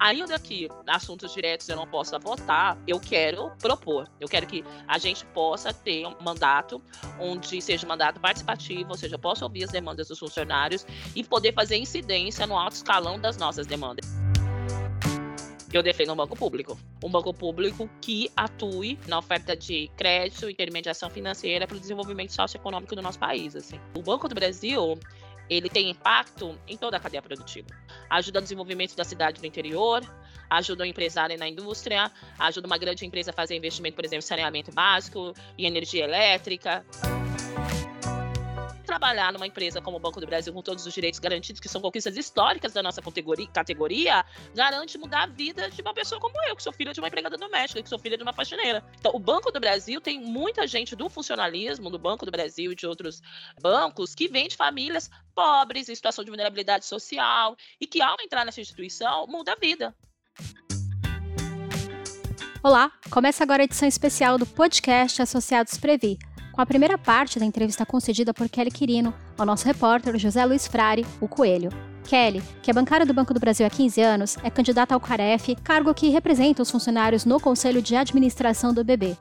Ainda que assuntos diretos eu não possa votar, eu quero propor. Eu quero que a gente possa ter um mandato onde seja um mandato participativo, ou seja, possa ouvir as demandas dos funcionários e poder fazer incidência no alto escalão das nossas demandas. Eu defendo um banco público. Um banco público que atue na oferta de crédito e intermediação financeira para o desenvolvimento socioeconômico do nosso país. Assim. O Banco do Brasil, ele tem impacto em toda a cadeia produtiva. Ajuda o desenvolvimento da cidade do interior, ajuda o empresário na indústria, ajuda uma grande empresa a fazer investimento, por exemplo, em saneamento básico e energia elétrica trabalhar numa empresa como o Banco do Brasil com todos os direitos garantidos, que são conquistas históricas da nossa categoria, categoria garante mudar a vida de uma pessoa como eu, que sou filha de uma empregada doméstica, que sou filha de uma faxineira. Então, o Banco do Brasil tem muita gente do funcionalismo, do Banco do Brasil e de outros bancos, que vem de famílias pobres, em situação de vulnerabilidade social, e que ao entrar nessa instituição, muda a vida. Olá, começa agora a edição especial do podcast Associados Previ com a primeira parte da entrevista concedida por Kelly Quirino ao nosso repórter José Luiz Frari, o Coelho. Kelly, que é bancária do Banco do Brasil há 15 anos, é candidata ao CAREF, cargo que representa os funcionários no Conselho de Administração do BB.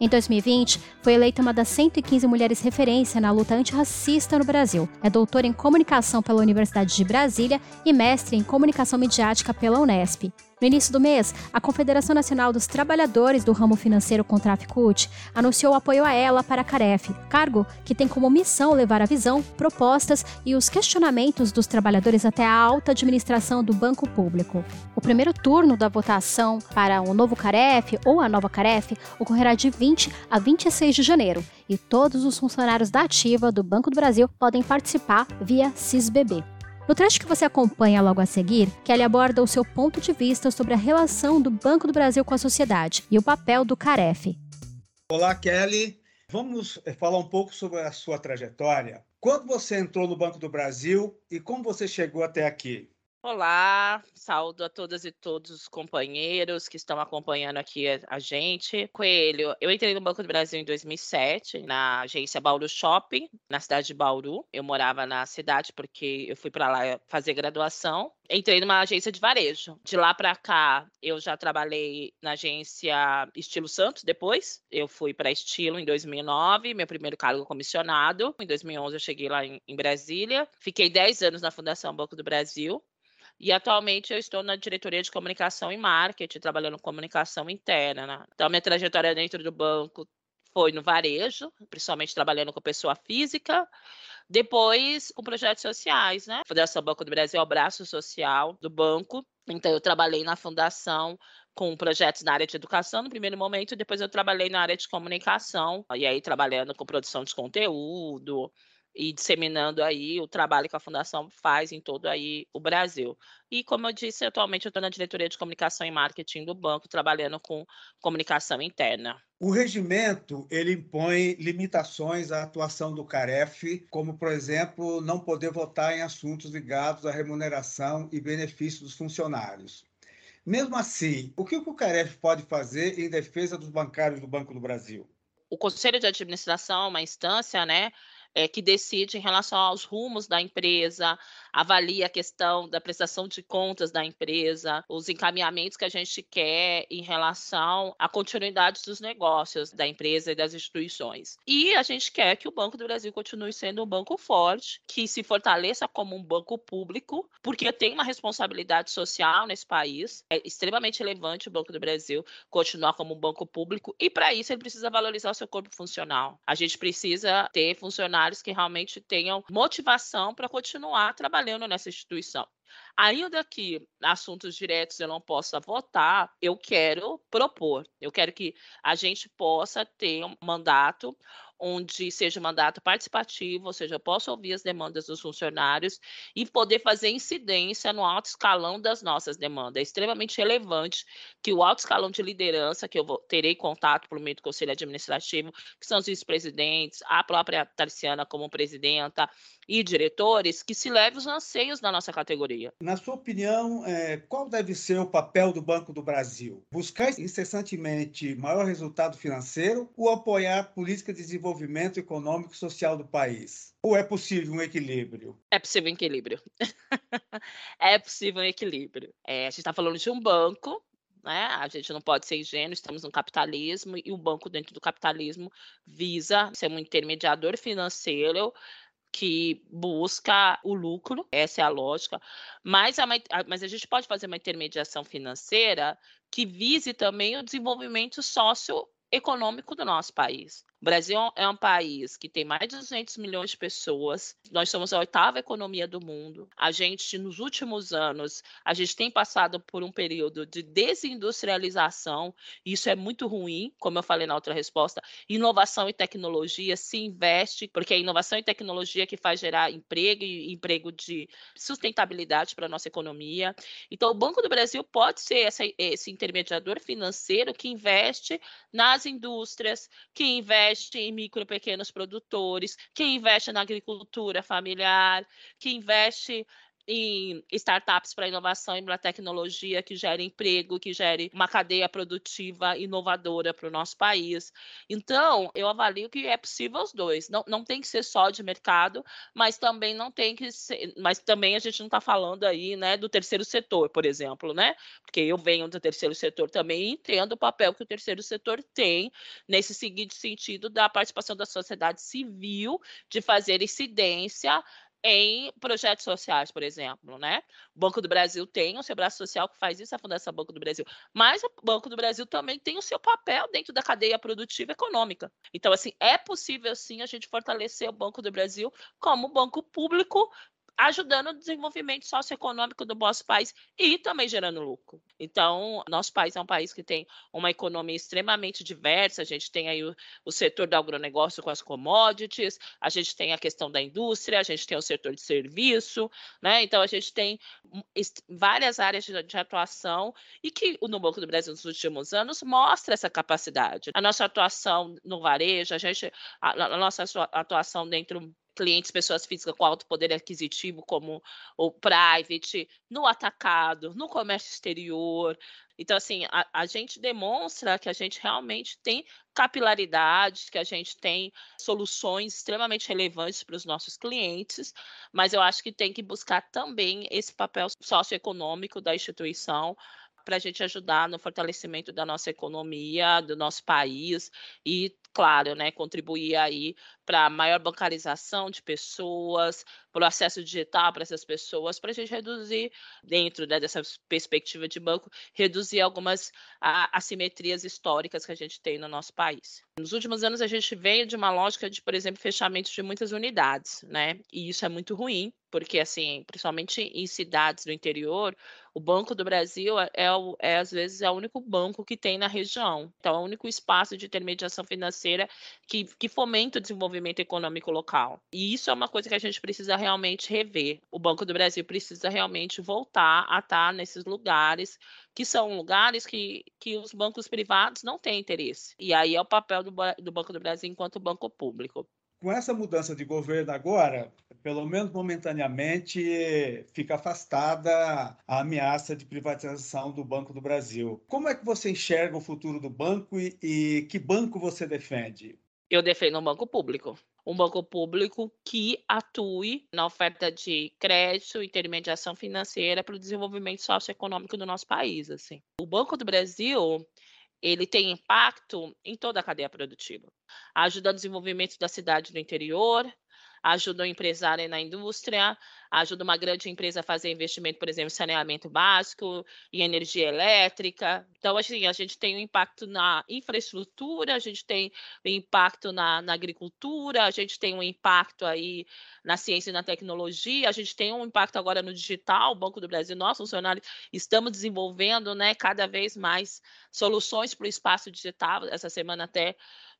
Em 2020, foi eleita uma das 115 mulheres referência na luta antirracista no Brasil. É doutora em comunicação pela Universidade de Brasília e mestre em comunicação midiática pela Unesp. No início do mês, a Confederação Nacional dos Trabalhadores do Ramo Financeiro com Traficute anunciou apoio a ela para a Caref, cargo que tem como missão levar a visão, propostas e os questionamentos dos trabalhadores até a alta administração do banco público. O primeiro turno da votação para o novo Caref ou a nova Caref ocorrerá de 20 a 26 de janeiro e todos os funcionários da ativa do Banco do Brasil podem participar via CISBB. No trecho que você acompanha logo a seguir, Kelly aborda o seu ponto de vista sobre a relação do Banco do Brasil com a sociedade e o papel do Caref. Olá, Kelly. Vamos eh, falar um pouco sobre a sua trajetória. Quando você entrou no Banco do Brasil e como você chegou até aqui? Olá, saúdo a todas e todos os companheiros que estão acompanhando aqui a, gente. Coelho, eu entrei no Banco do Brasil em 2007, na agência Bauru Shopping, na cidade de Bauru. Eu morava na cidade porque eu fui para lá fazer graduação. Entrei numa agência de varejo. De lá para cá, eu já trabalhei na agência Estilo Santos depois. Eu fui para Estilo em 2009, meu primeiro cargo comissionado. Em 2011 eu cheguei lá em, em Brasília. Fiquei 10 anos na Fundação Banco do Brasil. E atualmente eu estou na diretoria de comunicação e marketing, trabalhando comunicação interna. Né? Então, minha trajetória dentro do banco foi no varejo, principalmente trabalhando com pessoa física. Depois, com projetos sociais, né? A Fundação Banco do Brasil é o braço social do banco. Então, eu trabalhei na fundação com projetos na área de educação no primeiro momento, depois eu trabalhei na área de comunicação, e aí trabalhando com produção de conteúdo, e disseminando aí o trabalho que a fundação faz em todo aí o Brasil. E como eu disse, atualmente eu estou na diretoria de comunicação e marketing do banco, trabalhando com comunicação interna. O regimento ele impõe limitações à atuação do CAREF, como por exemplo não poder votar em assuntos ligados à remuneração e benefícios dos funcionários. Mesmo assim, o que o CAREF pode fazer em defesa dos bancários do Banco do Brasil? O Conselho de Administração é uma instância, né, é, que decide em relação aos rumos da empresa, avalia a questão da prestação de contas da empresa, os encaminhamentos que a gente quer em relação à continuidade dos negócios da empresa e das instituições. E a gente quer que o Banco do Brasil continue sendo um banco forte, que se fortaleça como um banco público, porque tem uma responsabilidade social nesse país. É extremamente relevante o Banco do Brasil continuar como um banco público e para isso ele precisa valorizar o seu corpo funcional. A gente precisa ter funcionários que realmente tenham motivação para continuar trabalhando trabalhando nessa instituição. Ainda que assuntos diretos eu não possa votar, eu quero propor, eu quero que a gente possa ter um mandato onde seja um mandato participativo, ou seja, eu posso ouvir as demandas dos funcionários e poder fazer incidência no alto escalão das nossas demandas. É extremamente relevante que o alto escalão de liderança, que eu vou, terei contato por meio do Conselho Administrativo, que são os vice-presidentes, a própria Tarciana como presidenta e diretores, que se leve os anseios da nossa categoria tecnologia. Na sua opinião, é, qual deve ser o papel do Banco do Brasil? Buscar incessantemente maior resultado financeiro ou apoiar política de desenvolvimento econômico e social do país? Ou é possível um equilíbrio? É possível um equilíbrio. é possível um equilíbrio. É, a gente está falando de um banco né? A gente não pode ser ingênuo, estamos no capitalismo e o banco dentro do capitalismo visa ser um intermediador financeiro que busca o lucro, essa é a lógica, mas a, mas a gente pode fazer uma intermediação financeira que vise também o desenvolvimento socioeconômico do nosso país. O Brasil é um país que tem mais de 200 milhões de pessoas. Nós somos a oitava economia do mundo. A gente, nos últimos anos, a gente tem passado por um período de desindustrialização. Isso é muito ruim, como eu falei na outra resposta. Inovação e tecnologia se investe, porque é inovação e tecnologia que faz gerar emprego e emprego de sustentabilidade para a nossa economia. Então, o Banco do Brasil pode ser essa, esse intermediador financeiro que investe nas indústrias, que investe investe em micro pequenos produtores, que investe na agricultura familiar, que investe em startups para inovação e para tecnologia que gere emprego, que gere uma cadeia produtiva inovadora para o nosso país. Então, eu avalio que é possível os dois. Não, não tem que ser só de mercado, mas também não tem que ser. Mas também a gente não está falando aí né, do terceiro setor, por exemplo, né? Porque eu venho do terceiro setor também e entendo o papel que o terceiro setor tem nesse seguinte sentido da participação da sociedade civil, de fazer incidência em projetos sociais, por exemplo, né? O Banco do Brasil tem o seu braço social que faz isso, a Fundação Banco do Brasil. Mas o Banco do Brasil também tem o seu papel dentro da cadeia produtiva econômica. Então, assim, é possível sim a gente fortalecer o Banco do Brasil como banco público ajudando o desenvolvimento socioeconômico do nosso país e também gerando lucro. Então, nosso país é um país que tem uma economia extremamente diversa, a gente tem aí o, o, setor do agronegócio com as commodities, a gente tem a questão da indústria, a gente tem o setor de serviço, né? Então, a gente tem várias áreas de, de atuação e que no Banco do Brasil nos últimos anos mostra essa capacidade. A nossa atuação no varejo, a gente a, a nossa atuação dentro clientes, pessoas físicas com alto poder aquisitivo, como o private, no atacado, no comércio exterior. Então, assim, a, a, gente demonstra que a gente realmente tem capilaridade, que a gente tem soluções extremamente relevantes para os nossos clientes, mas eu acho que tem que buscar também esse papel socioeconômico da instituição para a gente ajudar no fortalecimento da nossa economia, do nosso país e, claro, né, contribuir aí para maior bancarização de pessoas, para o acesso digital para essas pessoas, para a gente reduzir, dentro né, dessa perspectiva de banco, reduzir algumas a, assimetrias históricas que a gente tem no nosso país. Nos últimos anos, a gente veio de uma lógica de, por exemplo, fechamento de muitas unidades, né? E isso é muito ruim, porque, assim, principalmente em cidades do interior, o Banco do Brasil é, é, é, às vezes, é o único banco que tem na região. Então, é o único espaço de intermediação financeira que, que fomenta o desenvolvimento econômico local. E isso é uma coisa que a gente precisa realmente rever. O Banco do Brasil precisa realmente voltar a estar nesses lugares que são lugares que, que os bancos privados não têm interesse. E aí é o papel do, do Banco do Brasil enquanto banco público com essa mudança de governo agora, pelo menos momentaneamente, fica afastada a ameaça de privatização do Banco do Brasil. Como é que você enxerga o futuro do banco e, e que banco você defende? Eu defendo um banco público. Um banco público que atue na oferta de crédito e intermediação financeira para o desenvolvimento socioeconômico do nosso país. Assim. O Banco do Brasil ele tem impacto em toda a cadeia produtiva, ajuda o desenvolvimento da cidade do interior, ajuda o empresário na indústria, ajuda uma grande empresa a fazer investimento, por exemplo, em saneamento básico, em energia elétrica. Então, assim, a gente tem um impacto na infraestrutura, a gente tem um impacto na, na agricultura, a gente tem um impacto aí na ciência e na tecnologia, a gente tem um impacto agora no digital, o Banco do Brasil, nós funcionários estamos desenvolvendo né, cada vez mais soluções para o espaço digital. Essa semana até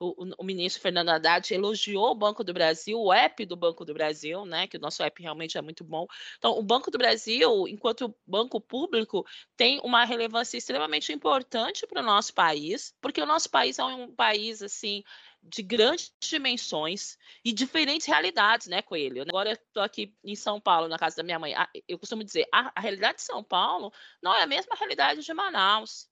o, o, ministro Fernando Haddad elogiou o Banco do Brasil, o app do Banco do Brasil, né? Que o nosso app realmente é muito bom. Então, o Banco do Brasil, enquanto banco público, tem uma relevância extremamente importante para o nosso país, porque o nosso país é um país assim de grandes dimensões e diferentes realidades, né, Coelho? Agora eu estou aqui em São Paulo, na casa da minha mãe. Eu costumo dizer, a, a realidade de São Paulo não é a mesma realidade de Manaus.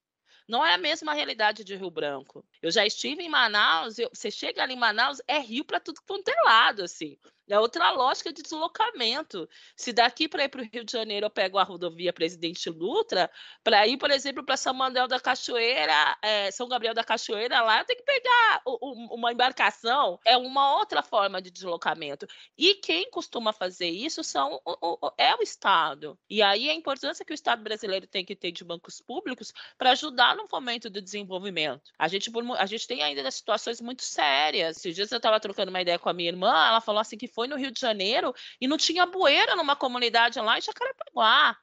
Não é a mesma realidade de Rio Branco. Eu já estive em Manaus, eu, você chega ali em Manaus, é rio para tudo quanto é lado, assim. É outra lógica de deslocamento. Se daqui para ir para o Rio de Janeiro eu pego a rodovia Presidente Dutra, para ir, por exemplo, para São Manuel da Cachoeira, é, São Gabriel da Cachoeira, lá eu tenho que pegar o, o, uma embarcação. É uma outra forma de deslocamento. E quem costuma fazer isso são o, é o Estado. E aí a importância que o Estado brasileiro tem que ter de bancos públicos para ajudar no fomento do desenvolvimento. A gente, a gente tem ainda situações muito sérias. Esses dias eu estava trocando uma ideia com a minha irmã, ela falou assim que foi no Rio de Janeiro e não tinha bueira numa comunidade lá em Jacarepaguá.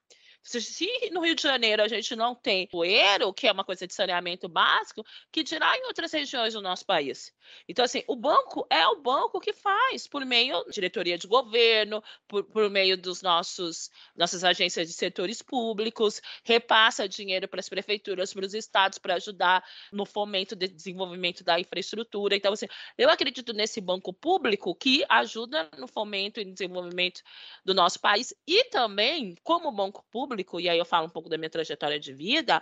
Se no Rio de Janeiro a gente não tem poeiro, que é uma coisa de saneamento básico, que dirá em outras regiões do nosso país. Então, assim, o banco é o banco que faz, por meio da diretoria de governo, por, por meio dos nossos nossas agências de setores públicos, repassa dinheiro para as prefeituras, para os estados, para ajudar no fomento de desenvolvimento da infraestrutura. Então, assim, eu acredito nesse banco público que ajuda no fomento e desenvolvimento do nosso país e também, como banco público, público, e aí eu falo um pouco da minha trajetória de vida,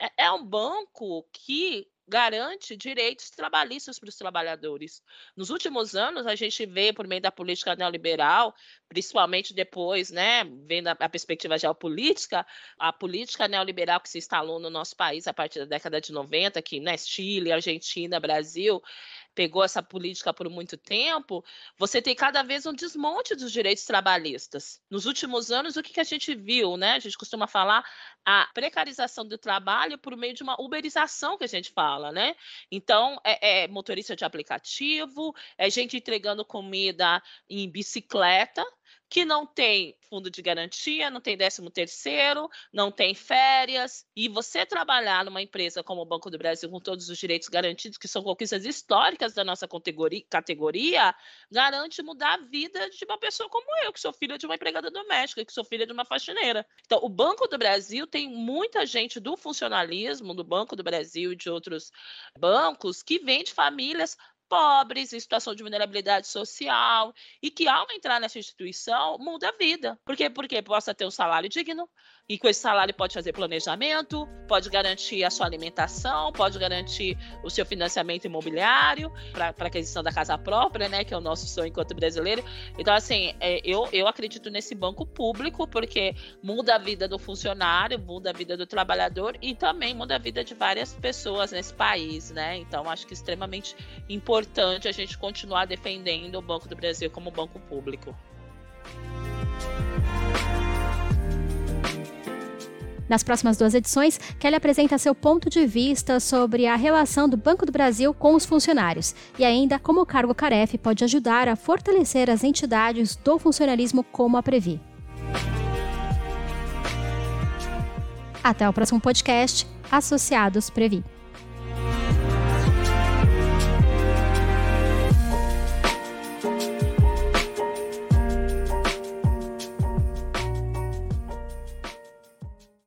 é, é um banco que garante direitos trabalhistas para os trabalhadores. Nos últimos anos, a gente vê, por meio da política neoliberal, principalmente depois, né, vendo a, a, perspectiva geopolítica, a política neoliberal que se instalou no nosso país a partir da década de 90, que né, Chile, Argentina, Brasil, pegou essa política por muito tempo, você tem cada vez um desmonte dos direitos trabalhistas. Nos últimos anos, o que, que a gente viu, né? A gente costuma falar a precarização do trabalho por meio de uma uberização que a gente fala, né? Então, é, é motorista de aplicativo, é gente entregando comida em bicicleta, que não tem fundo de garantia, não tem 13 terceiro, não tem férias, e você trabalhar numa empresa como o Banco do Brasil com todos os direitos garantidos, que são conquistas históricas da nossa categoria, categoria garante mudar a vida de uma pessoa como eu, que sou filha de uma empregada doméstica, que sou filha de uma faxineira. Então, o Banco do Brasil tem muita gente do funcionalismo do Banco do Brasil e de outros bancos que vem de famílias pobres, em situação de vulnerabilidade social, e que ao entrar nessa instituição muda a vida. Por quê? Porque possa ter um salário digno, e com esse salário pode fazer planejamento, pode garantir a sua alimentação, pode garantir o seu financiamento imobiliário para aquisição da casa própria, né? Que é o nosso sonho enquanto brasileiro. Então, assim, é, eu, eu acredito nesse banco público, porque muda a vida do funcionário, muda a vida do trabalhador e também muda a vida de várias pessoas nesse país, né? Então, acho que é extremamente importante a gente continuar defendendo o Banco do Brasil como banco público. Nas próximas duas edições, Kelly apresenta seu ponto de vista sobre a relação do Banco do Brasil com os funcionários e ainda como o cargo Caref pode ajudar a fortalecer as entidades do funcionalismo como a Previ. Até o próximo podcast, Associados Previ.